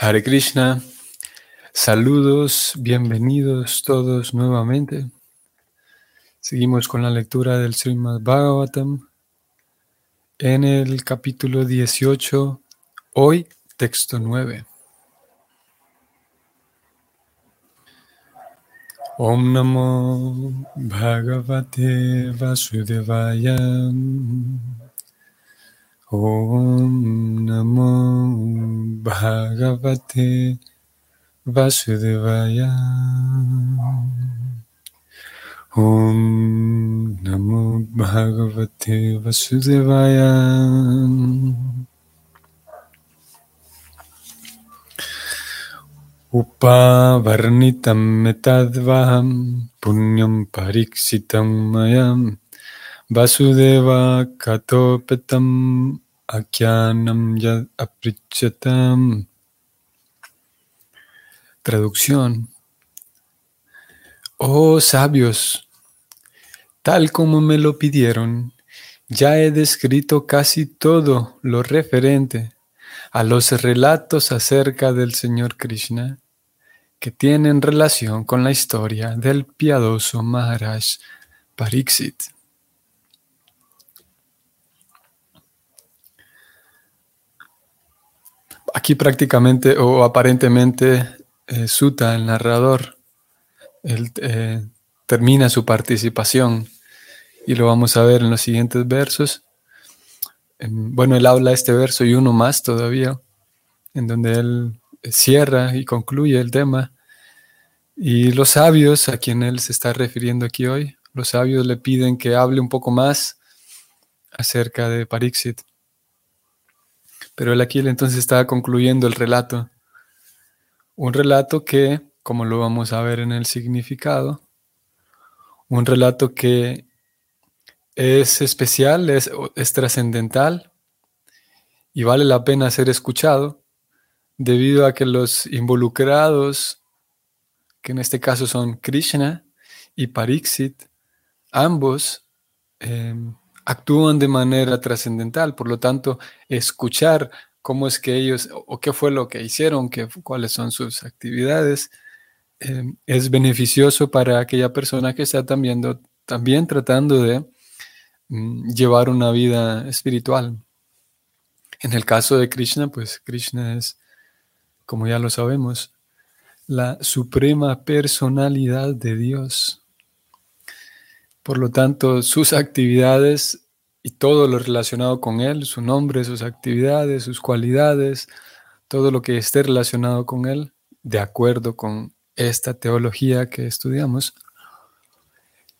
Hare Krishna, saludos, bienvenidos todos nuevamente. Seguimos con la lectura del Srimad Bhagavatam en el capítulo 18, hoy texto 9. Om Namo Bhagavate Vasudevaya Om Namo Bhagavate Vasudevaya. Om Namo Bhagavate Vasudevaya. Upavarnitam metadvaham punyam pariksitam mayam Vasudeva Katopetam Akyanam Yad Aprichatam. Traducción. Oh sabios, tal como me lo pidieron, ya he descrito casi todo lo referente a los relatos acerca del Señor Krishna que tienen relación con la historia del piadoso Maharaj Pariksit. Aquí prácticamente o aparentemente eh, Suta, el narrador, él, eh, termina su participación y lo vamos a ver en los siguientes versos. bueno, él habla este verso y uno más todavía, en donde él cierra y concluye el tema. Y los sabios, a quien él se está refiriendo aquí hoy, los sabios le piden que hable un poco más acerca de Parixit. Pero él aquí entonces está concluyendo el relato. Un relato que, como lo vamos a ver en el significado, un relato que es especial, es, trascendental y vale la pena ser escuchado debido a que los involucrados, que en este caso son Krishna y Pariksit, ambos eh, actúan de manera trascendental. Por lo tanto, escuchar cómo es que ellos, o qué fue lo que hicieron, qué, cuáles son sus actividades, eh, es beneficioso para aquella persona que está también, también tratando de mm, llevar una vida espiritual. En el caso de Krishna, pues Krishna es, como ya lo sabemos, la suprema personalidad de Dios. Por lo tanto, sus actividades y todo lo relacionado con él, su nombre, sus actividades, sus cualidades, todo lo que esté relacionado con él, de acuerdo con esta teología que estudiamos,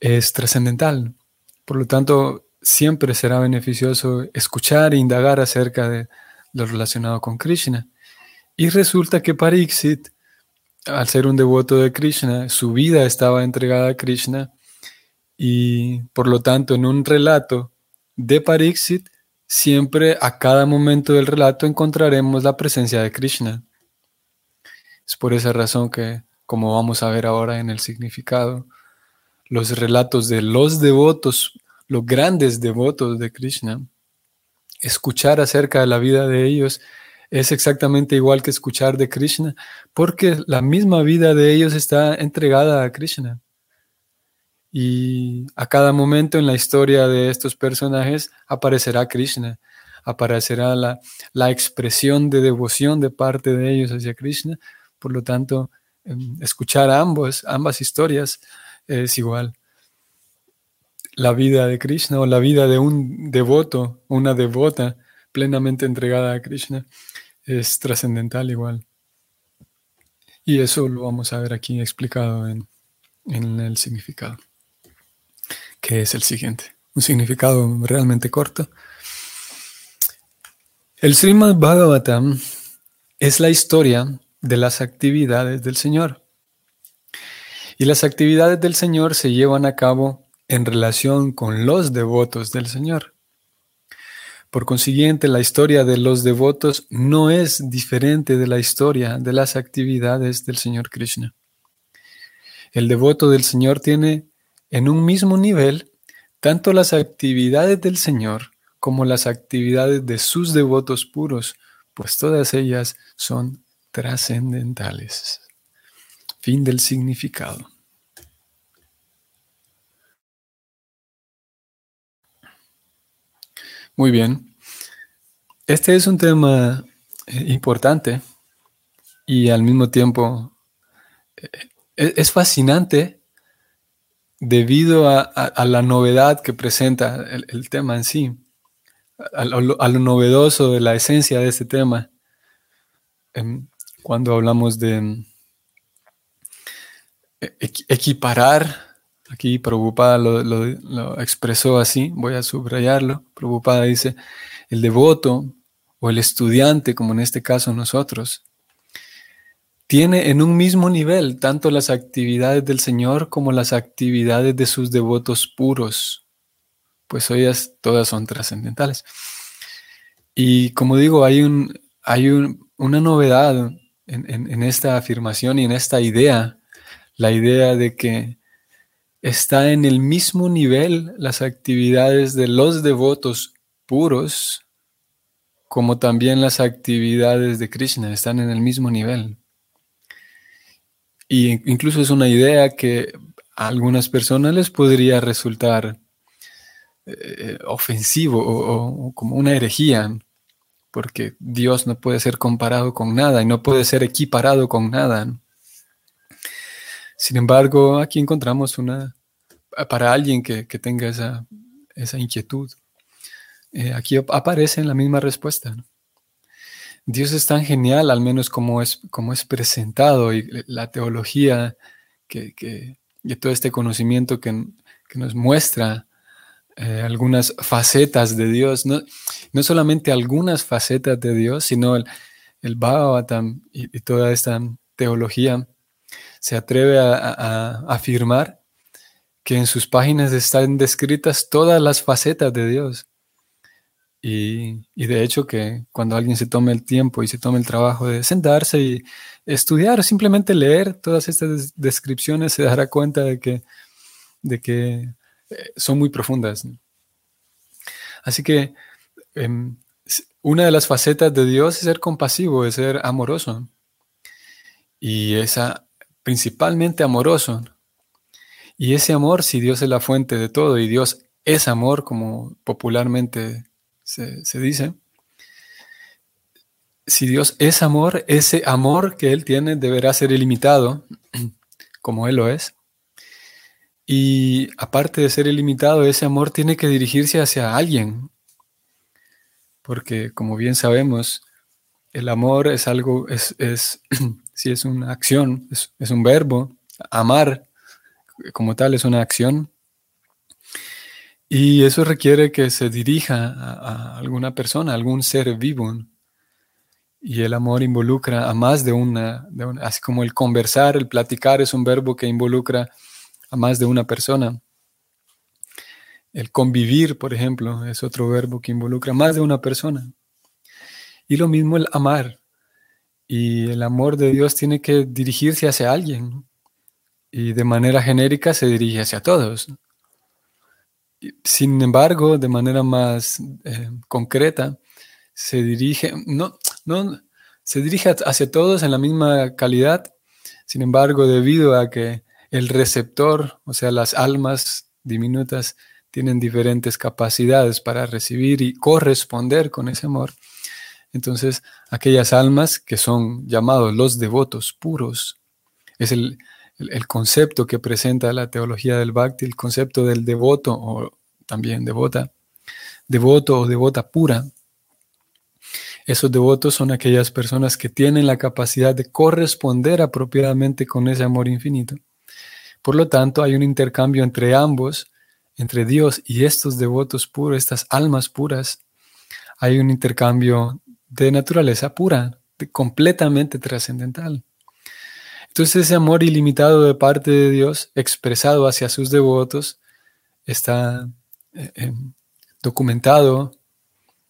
es trascendental. Por lo tanto, siempre será beneficioso escuchar e indagar acerca de lo relacionado con Krishna. Y resulta que Pariksit, al ser un devoto de Krishna, su vida estaba entregada a Krishna y por lo tanto en un relato de Pariksit, siempre a cada momento del relato encontraremos la presencia de Krishna. Es por esa razón que, como vamos a ver ahora en el significado, los relatos de los devotos, los grandes devotos de Krishna, escuchar acerca de la vida de ellos es exactamente igual que escuchar de Krishna, porque la misma vida de ellos está entregada a Krishna. Y a cada momento en la historia de estos personajes aparecerá Krishna, aparecerá la, la expresión de devoción de parte de ellos hacia Krishna. Por lo tanto, em, escuchar ambos, ambas historias es igual. La vida de Krishna o la vida de un devoto, una devota plenamente entregada a Krishna, es trascendental igual. Y eso lo vamos a ver aquí explicado en el significado que es el siguiente. Un significado realmente corto. El Srimad Bhagavatam es la historia de las actividades del Señor. Y las actividades del Señor se llevan a cabo en relación con los devotos del Señor. Por consiguiente, la historia de los devotos no es diferente de la historia de las actividades del Señor Krishna. El devoto del Señor tiene en un mismo nivel tanto las actividades del Señor como las actividades de sus devotos puros, pues todas ellas son trascendentales. Fin del significado. Muy bien. Este es un tema eh, importante y al mismo tiempo eh, es fascinante debido a, la novedad que presenta el, tema en sí, a, lo, novedoso de la esencia de este tema. Em, cuando hablamos de em, e, equiparar Aquí Prabhupada lo, expresó así, voy a subrayarlo. Prabhupada dice, el devoto o el estudiante, como en este caso nosotros, tiene en un mismo nivel tanto las actividades del Señor como las actividades de sus devotos puros, pues ellas todas son trascendentales. Y como digo, hay, un, hay una novedad en esta afirmación y en esta idea, la idea de que está en el mismo nivel las actividades de los devotos puros como también las actividades de Krishna, están en el mismo nivel. Y incluso es una idea que a algunas personas les podría resultar eh, ofensivo o, como una herejía, porque Dios no puede ser comparado con nada y no puede ser equiparado con nada. Sin embargo, aquí encontramos una, para alguien que, tenga esa, inquietud, eh, aquí aparece la misma respuesta. Dios es tan genial, al menos como es, como es presentado, y la teología, que, y todo este conocimiento que, nos muestra eh, algunas facetas de Dios, no, no, solamente algunas facetas de Dios, sino el, el y toda esta teología se atreve a, afirmar que en sus páginas están descritas todas las facetas de Dios. Y, de hecho que cuando alguien se tome el tiempo y se tome el trabajo de sentarse y estudiar, simplemente leer todas estas descripciones, se dará cuenta de que, de que eh, son muy profundas. Así que em, una de las facetas de Dios es ser compasivo, es ser amoroso. Y esa principalmente amoroso. Y ese amor, si Dios es la fuente de todo y Dios es amor, como popularmente se, dice, si Dios es amor, ese amor que Él tiene deberá ser ilimitado, como Él lo es. Y aparte de ser ilimitado, ese amor tiene que dirigirse hacia alguien, porque como bien sabemos, el amor es algo, es, es si es una acción, es, un verbo. Amar como tal es una acción. Y eso requiere que se dirija a, alguna persona, a algún ser vivo. Y el amor involucra a más de una, de una, así como el conversar, el platicar es un verbo que involucra a más de una persona. El convivir, por ejemplo, es otro verbo que involucra a más de una persona. Y lo mismo el amar. Y el amor de Dios tiene que dirigirse hacia alguien. Y de manera genérica se dirige hacia todos. Sin embargo, de manera más eh, concreta, se dirige, no, no, se dirige hacia todos en la misma calidad. Sin embargo, debido a que el receptor, o sea, las almas diminutas, tienen diferentes capacidades para recibir y corresponder con ese amor, entonces, aquellas almas que son llamados los devotos puros, es el, concepto que presenta la teología del Bhakti, el concepto del devoto o también devota, devoto o devota pura. Esos devotos son aquellas personas que tienen la capacidad de corresponder apropiadamente con ese amor infinito. Por lo tanto, hay un intercambio entre ambos, entre Dios y estos devotos puros, estas almas puras. Hay un intercambio de naturaleza pura, completamente trascendental. Entonces ese amor ilimitado de parte de Dios, expresado hacia sus devotos, está eh, em, documentado.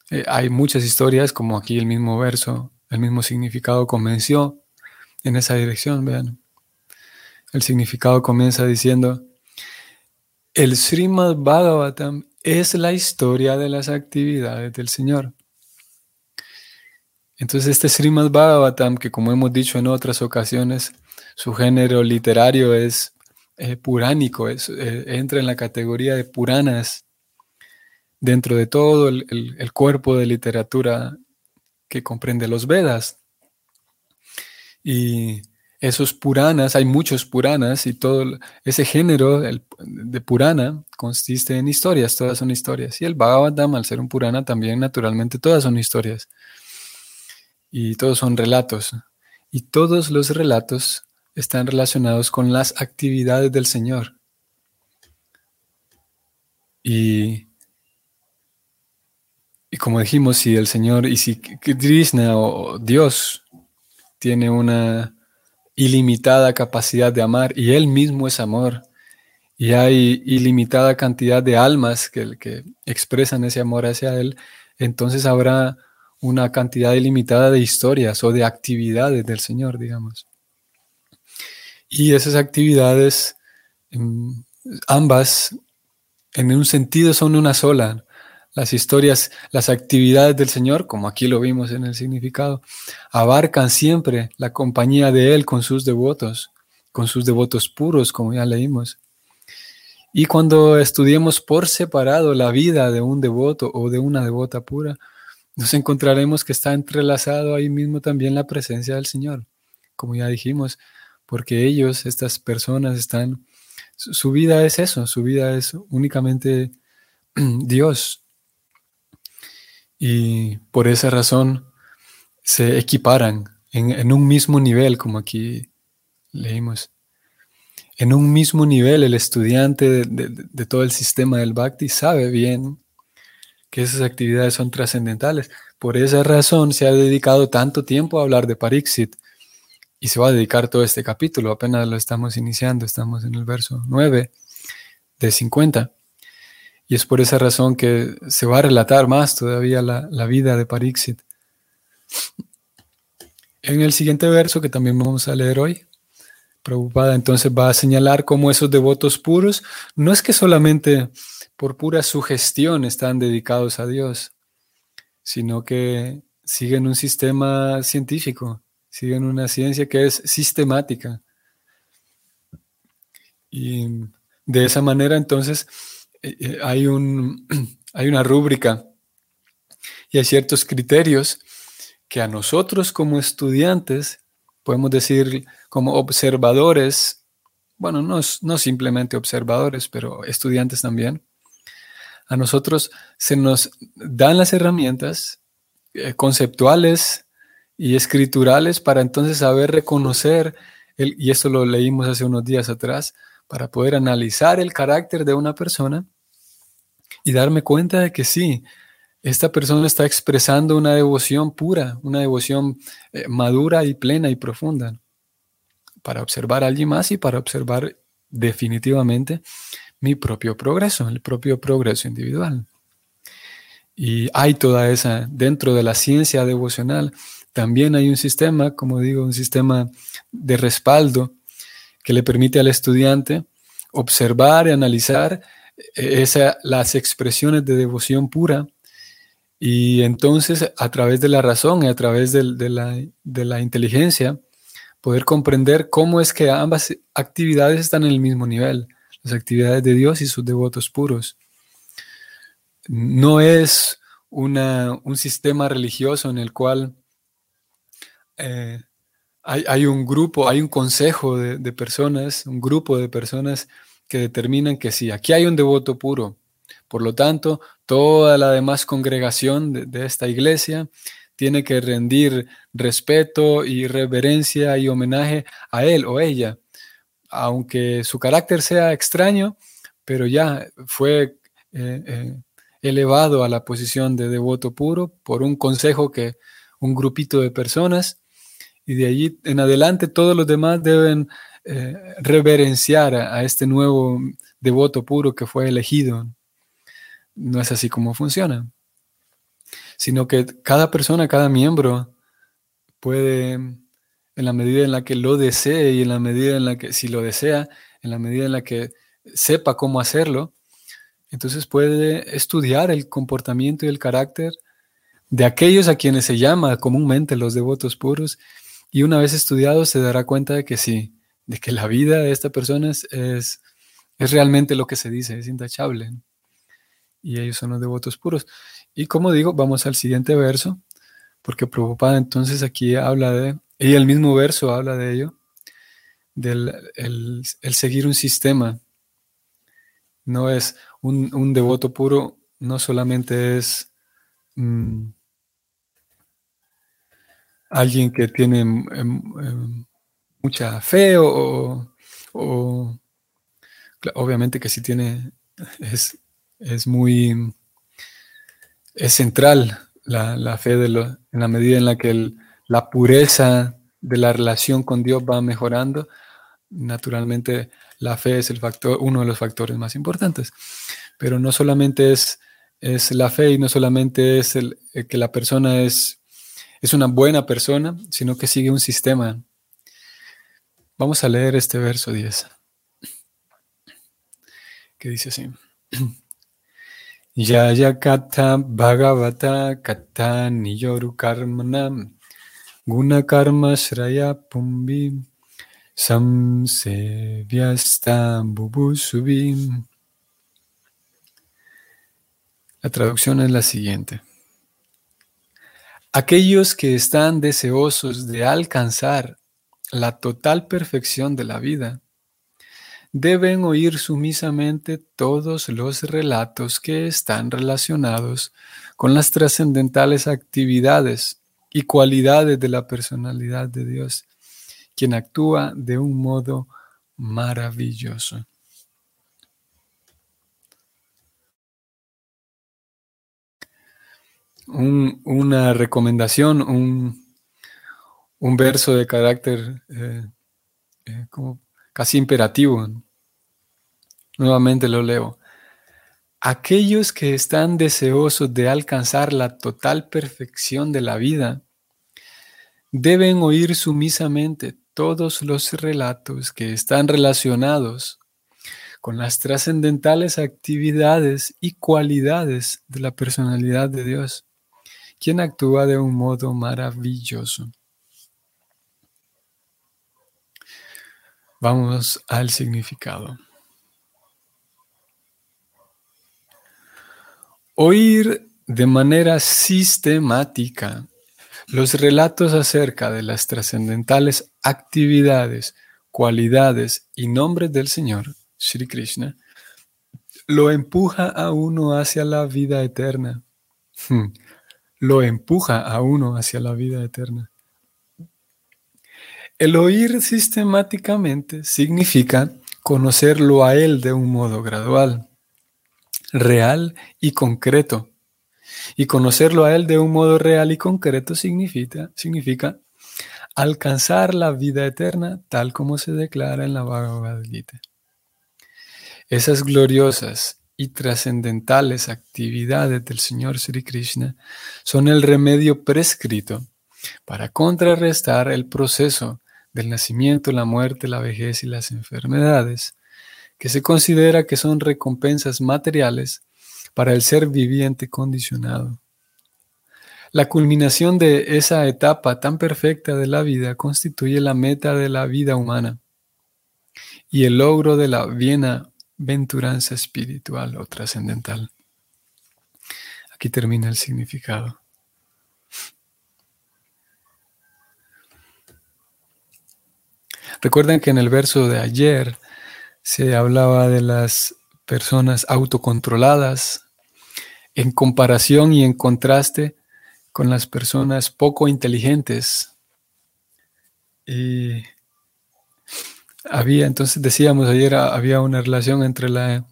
Eh, hay muchas historias, como aquí el mismo verso, el mismo significado convenció en esa dirección, vean. El significado comienza diciendo, el Srimad Bhagavatam es la historia de las actividades del Señor. Entonces este Srimad Bhagavatam, que como hemos dicho en otras ocasiones, su género literario es eh, puránico, es, eh, entra en la categoría de Puranas, dentro de todo el, el cuerpo de literatura que comprende los Vedas. Y esos Puranas, hay muchos Puranas y todo ese género de Purana consiste en historias, todas son historias. Y el Bhagavatam, al ser un Purana, también naturalmente todas son historias. Y todos son relatos. Y todos los relatos están relacionados con las actividades del Señor. Y, y como dijimos, si el Señor, y si Krishna o Dios tiene una ilimitada capacidad de amar y Él mismo es amor. Y hay ilimitada cantidad de almas que, que expresan ese amor hacia Él, entonces habrá una cantidad ilimitada de historias o de actividades del Señor, digamos. Y esas actividades, mm, ambas, en un sentido son una sola. Las historias, las actividades del Señor, como aquí lo vimos en el significado, abarcan siempre la compañía de Él con sus devotos, con sus devotos puros, como ya leímos. Y cuando estudiemos por separado la vida de un devoto o de una devota pura, nos encontraremos que está entrelazado ahí mismo también la presencia del Señor, como ya dijimos, porque ellos, estas personas, están, su vida es eso, su vida es únicamente Dios, y por esa razón se equiparan en, un mismo nivel, como aquí leímos. En un mismo nivel, el estudiante de, todo el sistema del Bhakti sabe bien que esas actividades son trascendentales. Por esa razón se ha dedicado tanto tiempo a hablar de Pariksit y se va a dedicar todo este capítulo. Apenas lo estamos iniciando, estamos en el verso 9 de 50. Y es por esa razón que se va a relatar más todavía la, vida de Pariksit. En el siguiente verso, que también vamos a leer hoy, Prabhupada entonces va a señalar cómo esos devotos puros no es que solamente por pura sugestión están dedicados a Dios, sino que siguen un sistema científico, siguen una ciencia que es sistemática. Y de esa manera entonces eh, eh, hay, un, hay una rúbrica y hay ciertos criterios que a nosotros como estudiantes, podemos decir como observadores, bueno, no, no simplemente observadores, pero estudiantes también, a nosotros se nos dan las herramientas eh, conceptuales y escriturales para entonces saber reconocer, el, y esto lo leímos hace unos días atrás, para poder analizar el carácter de una persona y darme cuenta de que sí, esta persona está expresando una devoción pura, una devoción eh, madura y plena y profunda, para observar a alguien más y para observar definitivamente mi propio progreso, el propio progreso individual. Y hay toda esa, dentro de la ciencia devocional, también hay un sistema, como digo, un sistema de respaldo que le permite al estudiante observar y analizar e-, esa, las expresiones de devoción pura y entonces a través de la razón y a través de, la, de la inteligencia poder comprender cómo es que ambas actividades están en el mismo nivel, las actividades de Dios y sus devotos puros. No es una, un sistema religioso en el cual eh, hay, un grupo, hay un consejo de, personas, un grupo de personas que determinan que sí, aquí hay un devoto puro. Por lo tanto, toda la demás congregación de, esta iglesia tiene que rendir respeto y reverencia y homenaje a él o ella, aunque su carácter sea extraño, pero ya fue eh, eh, elevado a la posición de devoto puro por un consejo que un grupito de personas y de allí en adelante todos los demás deben eh, reverenciar a, este nuevo devoto puro que fue elegido. No es así como funciona, sino que cada persona, cada miembro puede, en la medida en la que lo desee y en la medida en la que, si lo desea, en la medida en la que sepa cómo hacerlo, entonces puede estudiar el comportamiento y el carácter de aquellos a quienes se llama comúnmente los devotos puros, y una vez estudiado se dará cuenta de que sí, de que la vida de esta persona es, es, realmente lo que se dice, es intachable. Y ellos son los devotos puros. Y como digo, vamos al siguiente verso, porque Prabhupada entonces aquí habla de, y el mismo verso habla de ello, del el, seguir un sistema. No es un, devoto puro, no solamente es mm, alguien que tiene em, em, mucha fe o, obviamente que si tiene, es, es muy, es central la, fe de en la medida en la que la pureza de la relación con Dios va mejorando, naturalmente la fe es el factor, uno de los factores más importantes. Pero no solamente es, es la fe y no solamente es el, que la persona es, es una buena persona, sino que sigue un sistema. Vamos a leer este verso 10, que dice así. Yaya kata bhagavata kata niyoru karmanam guna karma shraya pumbi samsevyasta bubusubim. La traducción es la siguiente. Aquellos que están deseosos de alcanzar la total perfección de la vida, deben oír sumisamente todos los relatos que están relacionados con las trascendentales actividades y cualidades de la personalidad de Dios, quien actúa de un modo maravilloso. Una recomendación, un, verso de carácter eh, eh, como casi imperativo. Nuevamente lo leo. Aquellos que están deseosos de alcanzar la total perfección de la vida deben oír sumisamente todos los relatos que están relacionados con las trascendentales actividades y cualidades de la personalidad de Dios, quien actúa de un modo maravilloso. Vamos al significado. Oír de manera sistemática los relatos acerca de las trascendentales actividades, cualidades y nombres del Señor, Sri Krishna, lo empuja a uno hacia la vida eterna. Lo empuja a uno hacia la vida eterna. El oír sistemáticamente significa conocerlo a Él de un modo gradual, real y concreto. Y conocerlo a Él de un modo real y concreto significa, significa alcanzar la vida eterna tal como se declara en la Bhagavad Gita. Esas gloriosas y trascendentales actividades del Señor Sri Krishna son el remedio prescrito para contrarrestar el proceso del nacimiento, la muerte, la vejez y las enfermedades, que se considera que son recompensas materiales para el ser viviente condicionado. La culminación de esa etapa tan perfecta de la vida constituye la meta de la vida humana y el logro de la bienaventuranza espiritual o trascendental. Aquí termina el significado. Recuerden que en el verso de ayer se hablaba de las personas autocontroladas en comparación y en contraste con las personas poco inteligentes. Y había, entonces decíamos ayer, había una relación entre la,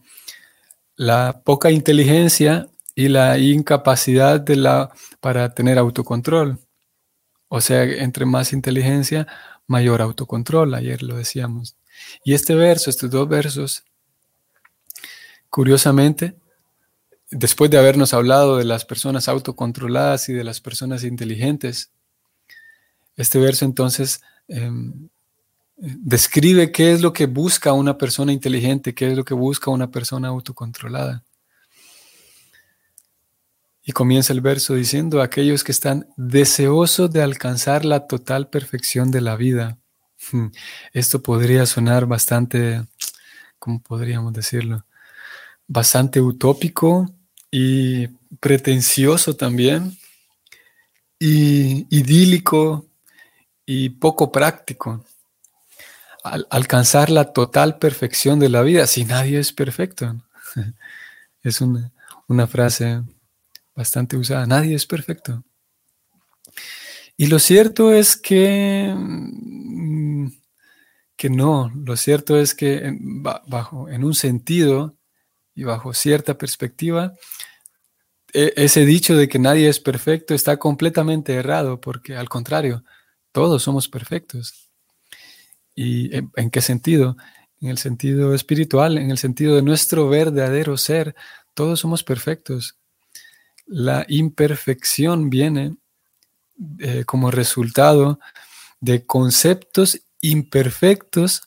poca inteligencia y la incapacidad de la, para tener autocontrol. O sea, entre más inteligencia, mayor autocontrol, ayer lo decíamos. Y este verso, estos dos versos, curiosamente, después de habernos hablado de las personas autocontroladas y de las personas inteligentes, este verso entonces em, describe qué es lo que busca una persona inteligente, qué es lo que busca una persona autocontrolada. Y comienza el verso diciendo, aquellos que están deseosos de alcanzar la total perfección de la vida. Hmm, esto podría sonar bastante, ¿cómo podríamos decirlo? Bastante utópico y pretencioso también, y idílico y poco práctico. Alcanzar la total perfección de la vida, si nadie es perfecto. Es una, una frase bastante usada, nadie es perfecto. Y lo cierto es que, mm, que no, lo cierto es que bajo, en un sentido y bajo cierta perspectiva, e, ese dicho de que nadie es perfecto está completamente errado, porque al contrario, todos somos perfectos. ¿Y en, qué sentido? En el sentido espiritual, en el sentido de nuestro verdadero ser, todos somos perfectos. La imperfección viene eh, como resultado de conceptos imperfectos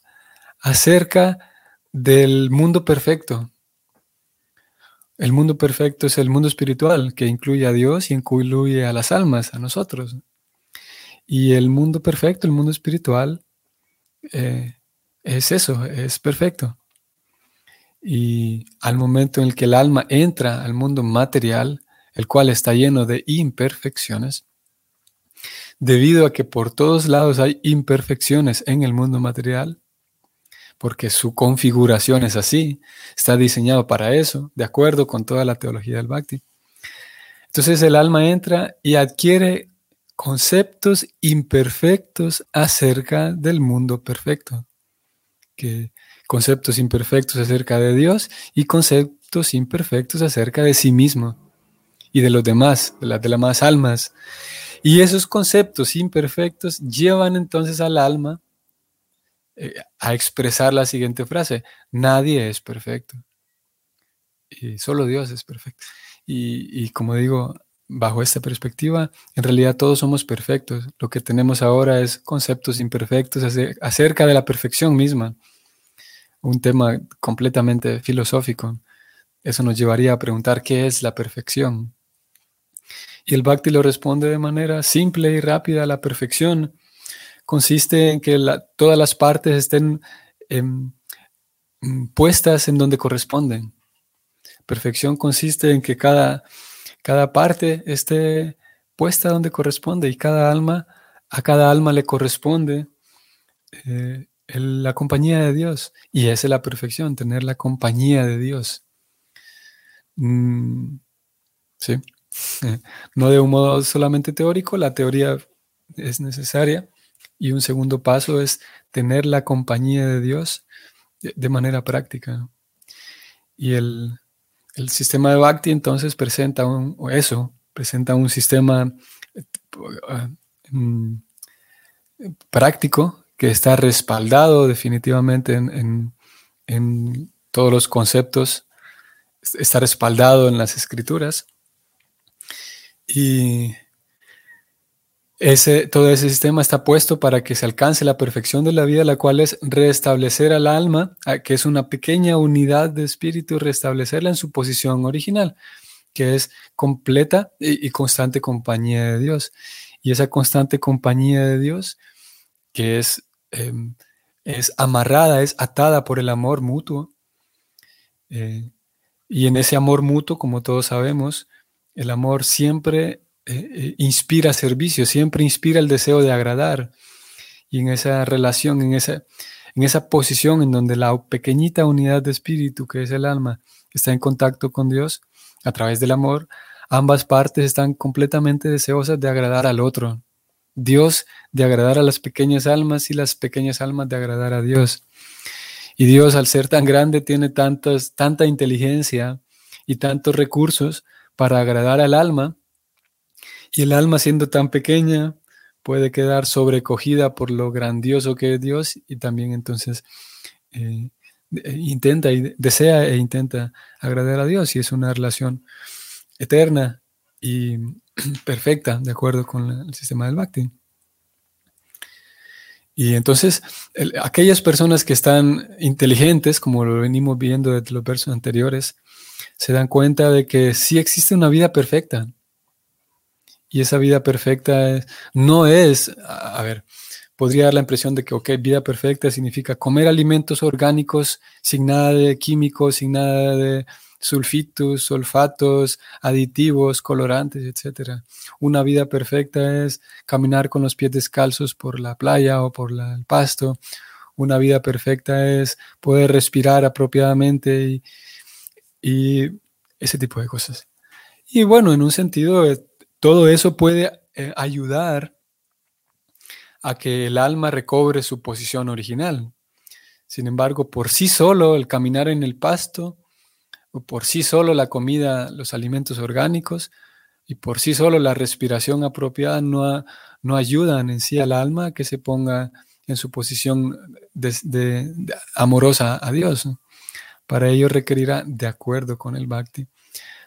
acerca del mundo perfecto. El mundo perfecto es el mundo espiritual que incluye a Dios y incluye a las almas, a nosotros. Y el mundo perfecto, el mundo espiritual, eh, es eso, es perfecto. Y al momento en el que el alma entra al mundo material, el cual está lleno de imperfecciones, debido a que por todos lados hay imperfecciones en el mundo material, porque su configuración es así, está diseñado para eso, de acuerdo con toda la teología del Bhakti. Entonces el alma entra y adquiere conceptos imperfectos acerca del mundo perfecto, que conceptos imperfectos acerca de Dios y conceptos imperfectos acerca de sí mismo y de los demás, de las demás almas. Y esos conceptos imperfectos llevan entonces al alma eh, a expresar la siguiente frase, nadie es perfecto. Y solo Dios es perfecto. Y, como digo, bajo esta perspectiva, en realidad todos somos perfectos. Lo que tenemos ahora es conceptos imperfectos acerca de la perfección misma. Un tema completamente filosófico. Eso nos llevaría a preguntar qué es la perfección. Y el Bhakti lo responde de manera simple y rápida. La perfección consiste en que todas las partes estén em, puestas en donde corresponden. Perfección consiste en que cada, cada parte esté puesta donde corresponde y cada alma, a cada alma le corresponde eh, la compañía de Dios. Y esa es la perfección, tener la compañía de Dios. Mm, sí, no de un modo solamente teórico, la teoría es necesaria, y un segundo paso es tener la compañía de Dios de, manera práctica. Y el, sistema de Bhakti entonces presenta un, eso, presenta un sistema eh, mm, práctico que está respaldado definitivamente en, en todos los conceptos, está respaldado en las escrituras. Y ese, todo ese sistema está puesto para que se alcance la perfección de la vida, la cual es restablecer al alma, que es una pequeña unidad de espíritu, restablecerla en su posición original, que es completa y, constante compañía de Dios. Y esa constante compañía de Dios, que es, em, es amarrada, es atada por el amor mutuo. Eh, y en ese amor mutuo, como todos sabemos, el amor siempre eh, eh, inspira servicio, siempre inspira el deseo de agradar. Y en esa relación, en esa, en esa posición en donde la pequeñita unidad de espíritu, que es el alma, está en contacto con Dios a través del amor, ambas partes están completamente deseosas de agradar al otro. Dios de agradar a las pequeñas almas y las pequeñas almas de agradar a Dios. Y Dios, al ser tan grande, tiene tantas, tanta inteligencia y tantos recursos para agradar al alma y el alma siendo tan pequeña puede quedar sobrecogida por lo grandioso que es Dios y también entonces eh, eh, intenta y desea e intenta agradar a Dios y es una relación eterna y perfecta de acuerdo con el sistema del Bhakti. Y entonces, aquellas personas que están inteligentes, como lo venimos viendo desde los versos anteriores, se dan cuenta de que sí existe una vida perfecta. Y esa vida perfecta no es, a ver, podría dar la impresión de que, ok, vida perfecta significa comer alimentos orgánicos sin nada de químicos, sin nada de sulfitos, sulfatos, aditivos, colorantes, etc. Una vida perfecta es caminar con los pies descalzos por la playa o por el pasto. Una vida perfecta es poder respirar apropiadamente y, y ese tipo de cosas. Y bueno, en un sentido, eh, todo eso puede eh, ayudar a que el alma recobre su posición original. Sin embargo, por sí solo, el caminar en el pasto, o por sí solo la comida, los alimentos orgánicos, y por sí solo la respiración apropiada no, no ayudan en sí al alma a que se ponga en su posición de, amorosa a Dios. Para ello requerirá, de acuerdo con el bhakti,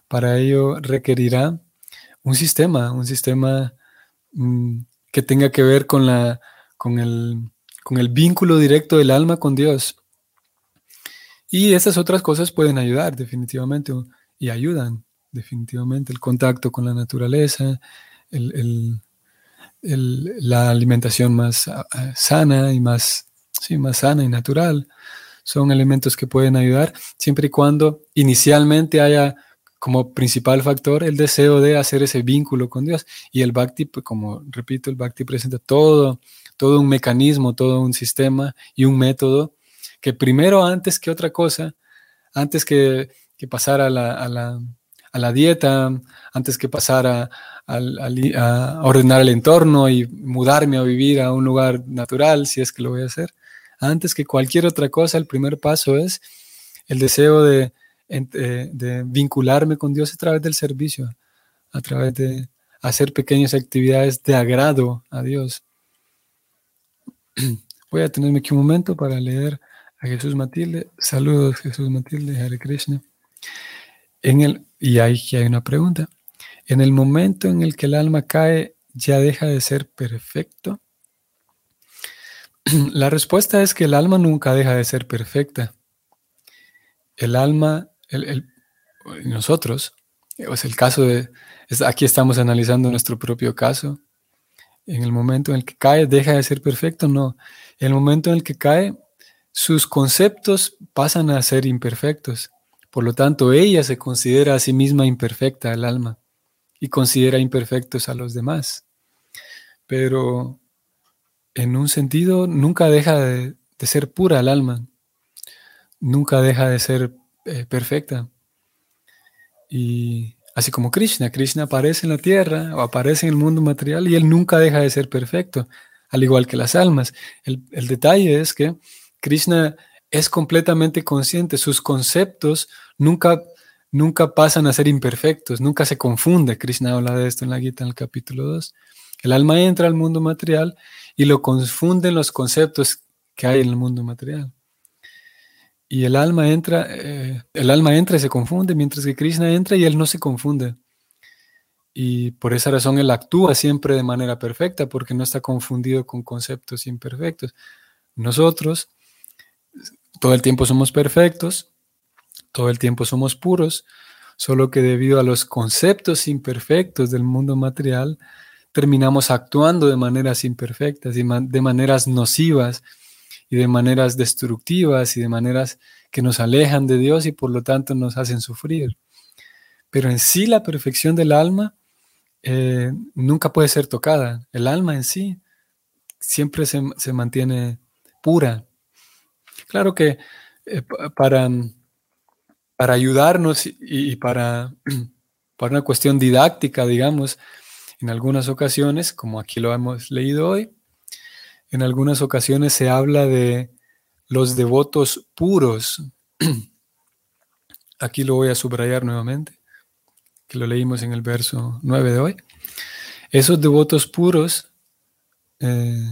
para ello requerirá un sistema, un sistema mm, que tenga que ver con, la, con, el, con el vínculo directo del alma con Dios. Y estas otras cosas pueden ayudar definitivamente y ayudan definitivamente el contacto con la naturaleza, la alimentación más ah, ah, sana y más, sí, más sana y natural. Son elementos que pueden ayudar siempre y cuando inicialmente haya como principal factor el deseo de hacer ese vínculo con Dios. Y el Bhakti, pues, como repito, el Bhakti presenta todo, todo un mecanismo, todo un sistema y un método que primero, antes que otra cosa, antes que, que pasar a la, a, la, a la, dieta, antes que pasar a, a, ordenar el entorno y mudarme a vivir a un lugar natural, si es que lo voy a hacer, antes que cualquier otra cosa, el primer paso es el deseo de, eh, de vincularme con Dios a través del servicio, a través de hacer pequeñas actividades de agrado a Dios. Voy a tenerme aquí un momento para leer a Jesús Matilde. Saludos, Jesús Matilde, Hare Krishna. En el, y aquí hay una pregunta. En el momento en el que el alma cae, ¿ya deja de ser perfecto? La respuesta es que el alma nunca deja de ser perfecta. El alma nosotros, es el caso de, aquí estamos analizando nuestro propio caso, en el momento en el que cae deja de ser perfecto, no, en el momento en el que cae sus conceptos pasan a ser imperfectos, por lo tanto ella se considera a sí misma imperfecta, el alma, y considera imperfectos a los demás, pero en un sentido nunca deja de, de ser pura el alma, nunca deja de ser eh, perfecta. Y así como Krishna, Krishna aparece en la tierra o aparece en el mundo material y él nunca deja de ser perfecto, al igual que las almas. El, detalle es que Krishna es completamente consciente, sus conceptos nunca, nunca pasan a ser imperfectos, nunca se confunde. Krishna habla de esto en la Gita en el capítulo 2. El alma entra al mundo material y lo confunden los conceptos que hay en el mundo material y el alma entra, eh, el alma entra y se confunde, mientras que Krishna entra y él no se confunde. Y por esa razón él actúa siempre de manera perfecta, porque no está confundido con conceptos imperfectos. Nosotros todo el tiempo somos perfectos, todo el tiempo somos puros, solo que debido a los conceptos imperfectos del mundo material, terminamos actuando de maneras imperfectas y de maneras nocivas y de maneras destructivas y de maneras que nos alejan de Dios y por lo tanto nos hacen sufrir. Pero en sí la perfección del alma eh, nunca puede ser tocada. El alma en sí siempre se, mantiene pura. Claro que eh, para, para ayudarnos y, para, para una cuestión didáctica, digamos, en algunas ocasiones, como aquí lo hemos leído hoy, en algunas ocasiones se habla de los devotos puros. Aquí lo voy a subrayar nuevamente, que lo leímos en el verso 9 de hoy. Esos devotos puros eh,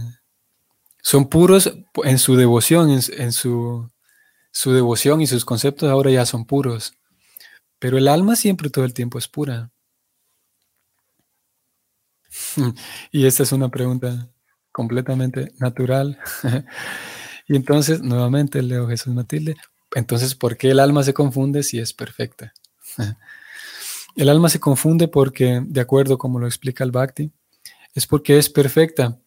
son puros en su devoción, en, su, su devoción y sus conceptos ahora ya son puros. Pero el alma siempre todo el tiempo es pura. y esta es una pregunta completamente natural. y entonces, nuevamente leo Jesús Matilde, entonces, ¿por qué el alma se confunde si es perfecta? El alma se confunde porque, de acuerdo como lo explica el Bhakti, es porque es perfecta,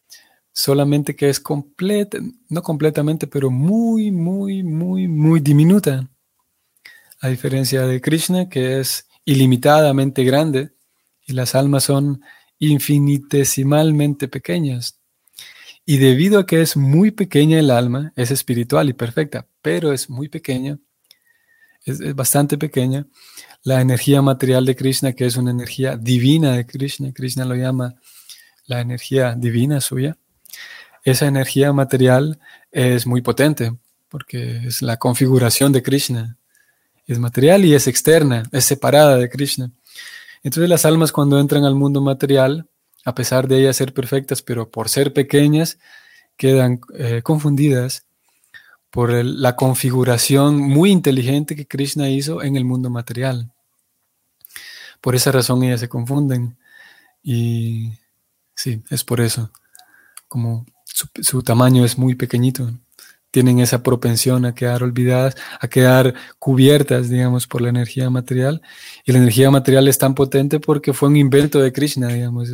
solamente que es completa, no completamente, pero muy, muy, muy, muy diminuta. A diferencia de Krishna, que es ilimitadamente grande, y las almas son infinitesimalmente pequeñas. Y debido a que es muy pequeña el alma, es espiritual y perfecta, pero es muy pequeña, es, bastante pequeña, la energía material de Krishna, que es una energía divina de Krishna, Krishna lo llama la energía divina suya, esa energía material es muy potente, porque es la configuración de Krishna. Es material y es externa, es separada de Krishna. Entonces las almas cuando entran al mundo material, a pesar de ellas ser perfectas, pero por ser pequeñas, quedan eh, confundidas por la configuración muy inteligente que Krishna hizo en el mundo material. Por esa razón ellas se confunden. Y sí, es por eso. Como su tamaño es muy pequeñito tienen esa propensión a quedar olvidadas, a quedar cubiertas, digamos, por la energía material. Y la energía material es tan potente porque fue un invento de Krishna, digamos.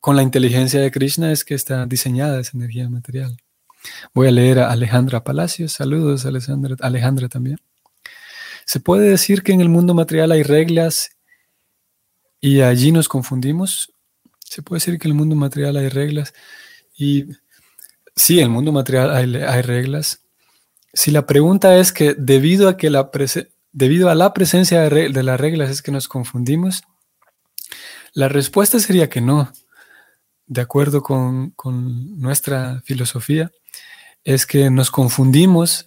Con la inteligencia de Krishna es que está diseñada esa energía material. Voy a leer a Alejandra Palacios. Saludos, Alejandra, Alejandra también. Se puede decir que en el mundo material hay reglas y allí nos confundimos. Se puede decir que en el mundo material hay reglas y Sí, en el mundo material hay, reglas. Si la pregunta es que debido a, que la debido a la presencia de, las reglas es que nos confundimos, la respuesta sería que no. De acuerdo con, nuestra filosofía, es que nos confundimos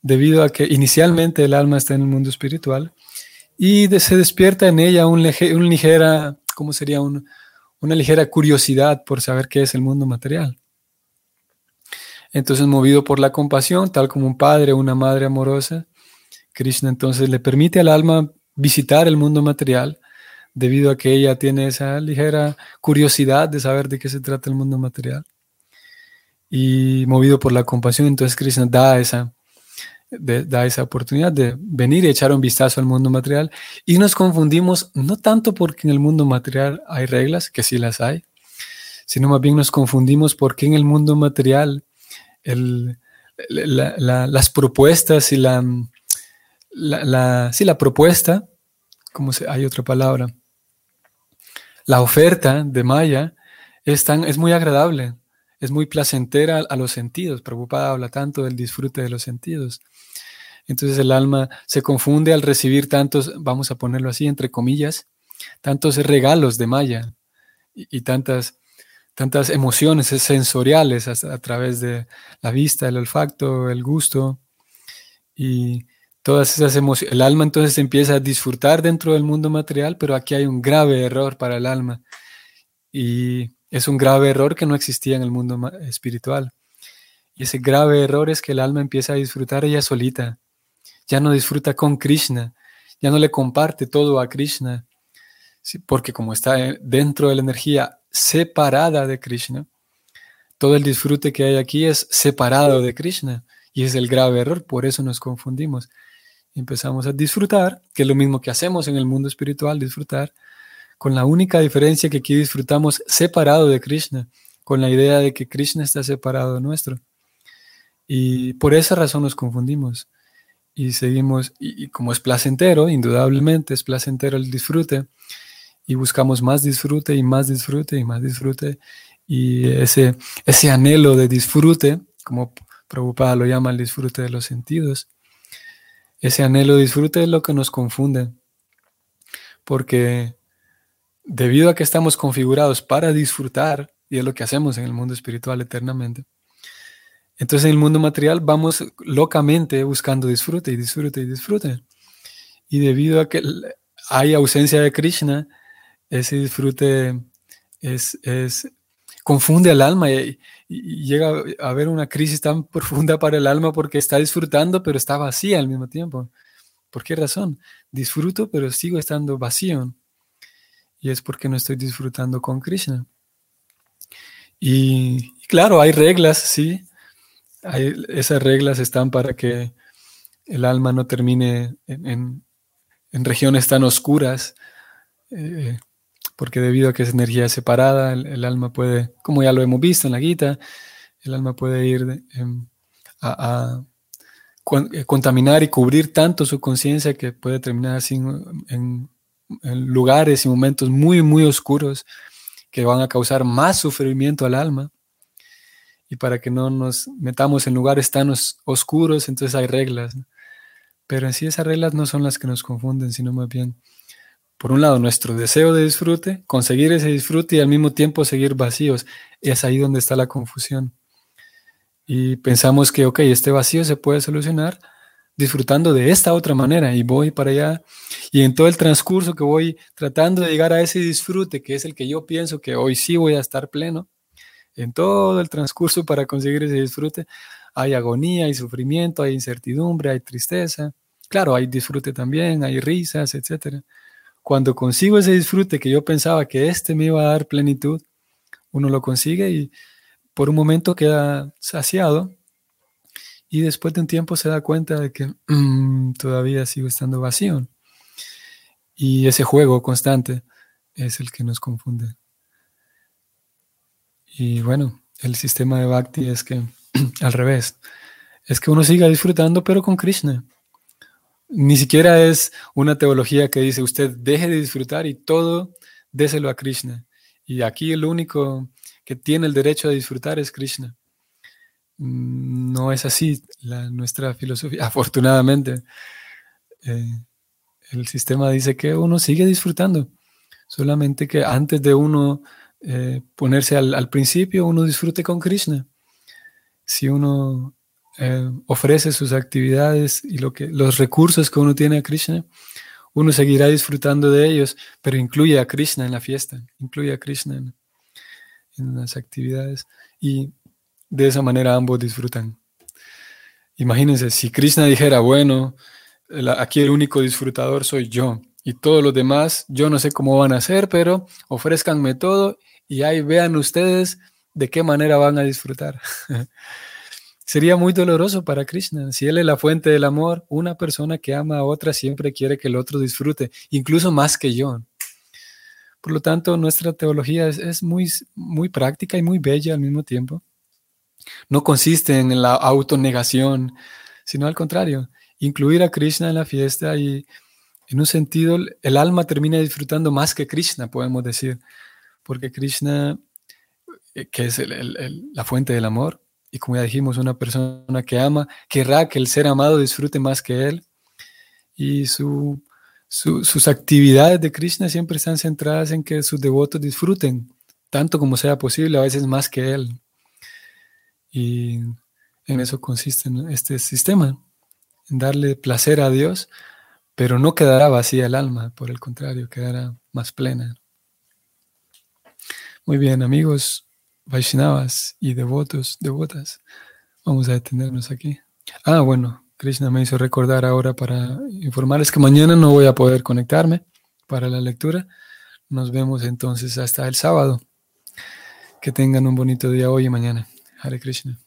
debido a que inicialmente el alma está en el mundo espiritual y se despierta en ella un, ligera, ¿cómo sería? una ligera curiosidad por saber qué es el mundo material. Entonces, movido por la compasión, tal como un padre o una madre amorosa, Krishna entonces le permite al alma visitar el mundo material debido a que ella tiene esa ligera curiosidad de saber de qué se trata el mundo material. Y movido por la compasión, entonces Krishna da esa, da esa oportunidad de venir y echar un vistazo al mundo material. Y nos confundimos no tanto porque en el mundo material hay reglas, que sí las hay, sino más bien nos confundimos porque en el mundo material las propuestas y la, la, sí, la propuesta, como se, hay otra palabra, la oferta de Maya es, tan, es muy agradable, es muy placentera a los sentidos. Prabhupada habla tanto del disfrute de los sentidos. Entonces el alma se confunde al recibir tantos, vamos a ponerlo así, entre comillas, tantos regalos de Maya y tantas tantas emociones sensoriales a, través de la vista, el olfacto, el gusto y todas esas emociones. El alma entonces empieza a disfrutar dentro del mundo material, pero aquí hay un grave error para el alma y es un grave error que no existía en el mundo espiritual. Y ese grave error es que el alma empieza a disfrutar ella solita, ya no disfruta con Krishna, ya no le comparte todo a Krishna, porque como está dentro de la energía separada de Krishna. Todo el disfrute que hay aquí es separado de Krishna y es el grave error, por eso nos confundimos. Empezamos a disfrutar, que es lo mismo que hacemos en el mundo espiritual, disfrutar, con la única diferencia que aquí disfrutamos separado de Krishna, con la idea de que Krishna está separado de nuestro. Y por esa razón nos confundimos y seguimos, y, y como es placentero, indudablemente es placentero el disfrute, y buscamos más disfrute y más disfrute y más disfrute. Y ese, ese anhelo de disfrute, como Prabhupada lo llama el disfrute de los sentidos, ese anhelo de disfrute es lo que nos confunde. Porque debido a que estamos configurados para disfrutar, y es lo que hacemos en el mundo espiritual eternamente, entonces en el mundo material vamos locamente buscando disfrute y disfrute y disfrute. Y debido a que hay ausencia de Krishna, ese disfrute es, confunde al alma y, llega a haber una crisis tan profunda para el alma porque está disfrutando pero está vacía al mismo tiempo. ¿Por qué razón? Disfruto pero sigo estando vacío. Y es porque no estoy disfrutando con Krishna. Y, claro, hay reglas, sí. esas reglas están para que el alma no termine en, regiones tan oscuras, eh, porque debido a que es energía separada, el, alma puede, como ya lo hemos visto en la guita, el alma puede ir em, a, eh, contaminar y cubrir tanto su conciencia que puede terminar así en, lugares y momentos muy, muy oscuros que van a causar más sufrimiento al alma. Y para que no nos metamos en lugares tan oscuros, entonces hay reglas. Pero en sí esas reglas no son las que nos confunden, sino más bien, por un lado, nuestro deseo de disfrute, conseguir ese disfrute y al mismo tiempo seguir vacíos. Es ahí donde está la confusión. Y pensamos que, ok, este vacío se puede solucionar disfrutando de esta otra manera y voy para allá. Y en todo el transcurso que voy tratando de llegar a ese disfrute, que es el que yo pienso que hoy sí voy a estar pleno, en todo el transcurso para conseguir ese disfrute, hay agonía, hay sufrimiento, hay incertidumbre, hay tristeza. Claro, hay disfrute también, hay risas, etc. Cuando consigo ese disfrute que yo pensaba que este me iba a dar plenitud, uno lo consigue y por un momento queda saciado y después de un tiempo se da cuenta de que mm, todavía sigo estando vacío. Y ese juego constante es el que nos confunde. Y bueno, el sistema de Bhakti es que al revés, es que uno siga disfrutando pero con Krishna. Ni siquiera es una teología que dice usted deje de disfrutar y todo déselo a Krishna. Y aquí el único que tiene el derecho a disfrutar es Krishna. Mm, no es así la, nuestra filosofía. Afortunadamente, eh, el sistema dice que uno sigue disfrutando, solamente que antes de uno eh, ponerse al, principio, uno disfrute con Krishna. Si uno eh, ofrece sus actividades y lo que, los recursos que uno tiene a Krishna, uno seguirá disfrutando de ellos, pero incluye a Krishna en la fiesta, incluye a Krishna en, en las actividades y de esa manera ambos disfrutan. Imagínense, si Krishna dijera, bueno, aquí el único disfrutador soy yo y todos los demás, yo no sé cómo van a hacer, pero ofrezcanme todo y ahí vean ustedes de qué manera van a disfrutar. Sería muy doloroso para Krishna. Si Él es la fuente del amor, una persona que ama a otra siempre quiere que el otro disfrute, incluso más que yo. Por lo tanto, nuestra teología es, muy, práctica y muy bella al mismo tiempo. No consiste en la autonegación, sino al contrario, incluir a Krishna en la fiesta y en un sentido el alma termina disfrutando más que Krishna, podemos decir, porque Krishna, eh, que es la fuente del amor, y como ya dijimos, una persona que ama, querrá que el ser amado disfrute más que él, y su sus actividades de Krishna siempre están centradas en que sus devotos disfruten, tanto como sea posible, a veces más que él. Y en eso consiste este sistema, en darle placer a Dios, pero no quedará vacía el alma, por el contrario, quedará más plena. Muy bien, amigos Vaishnavas y devotos, devotas, vamos a detenernos aquí. Ah, bueno, Krishna me hizo recordar ahora para informarles que mañana no voy a poder conectarme para la lectura. Nos vemos entonces hasta el sábado. Que tengan un bonito día hoy y mañana. Hare Krishna.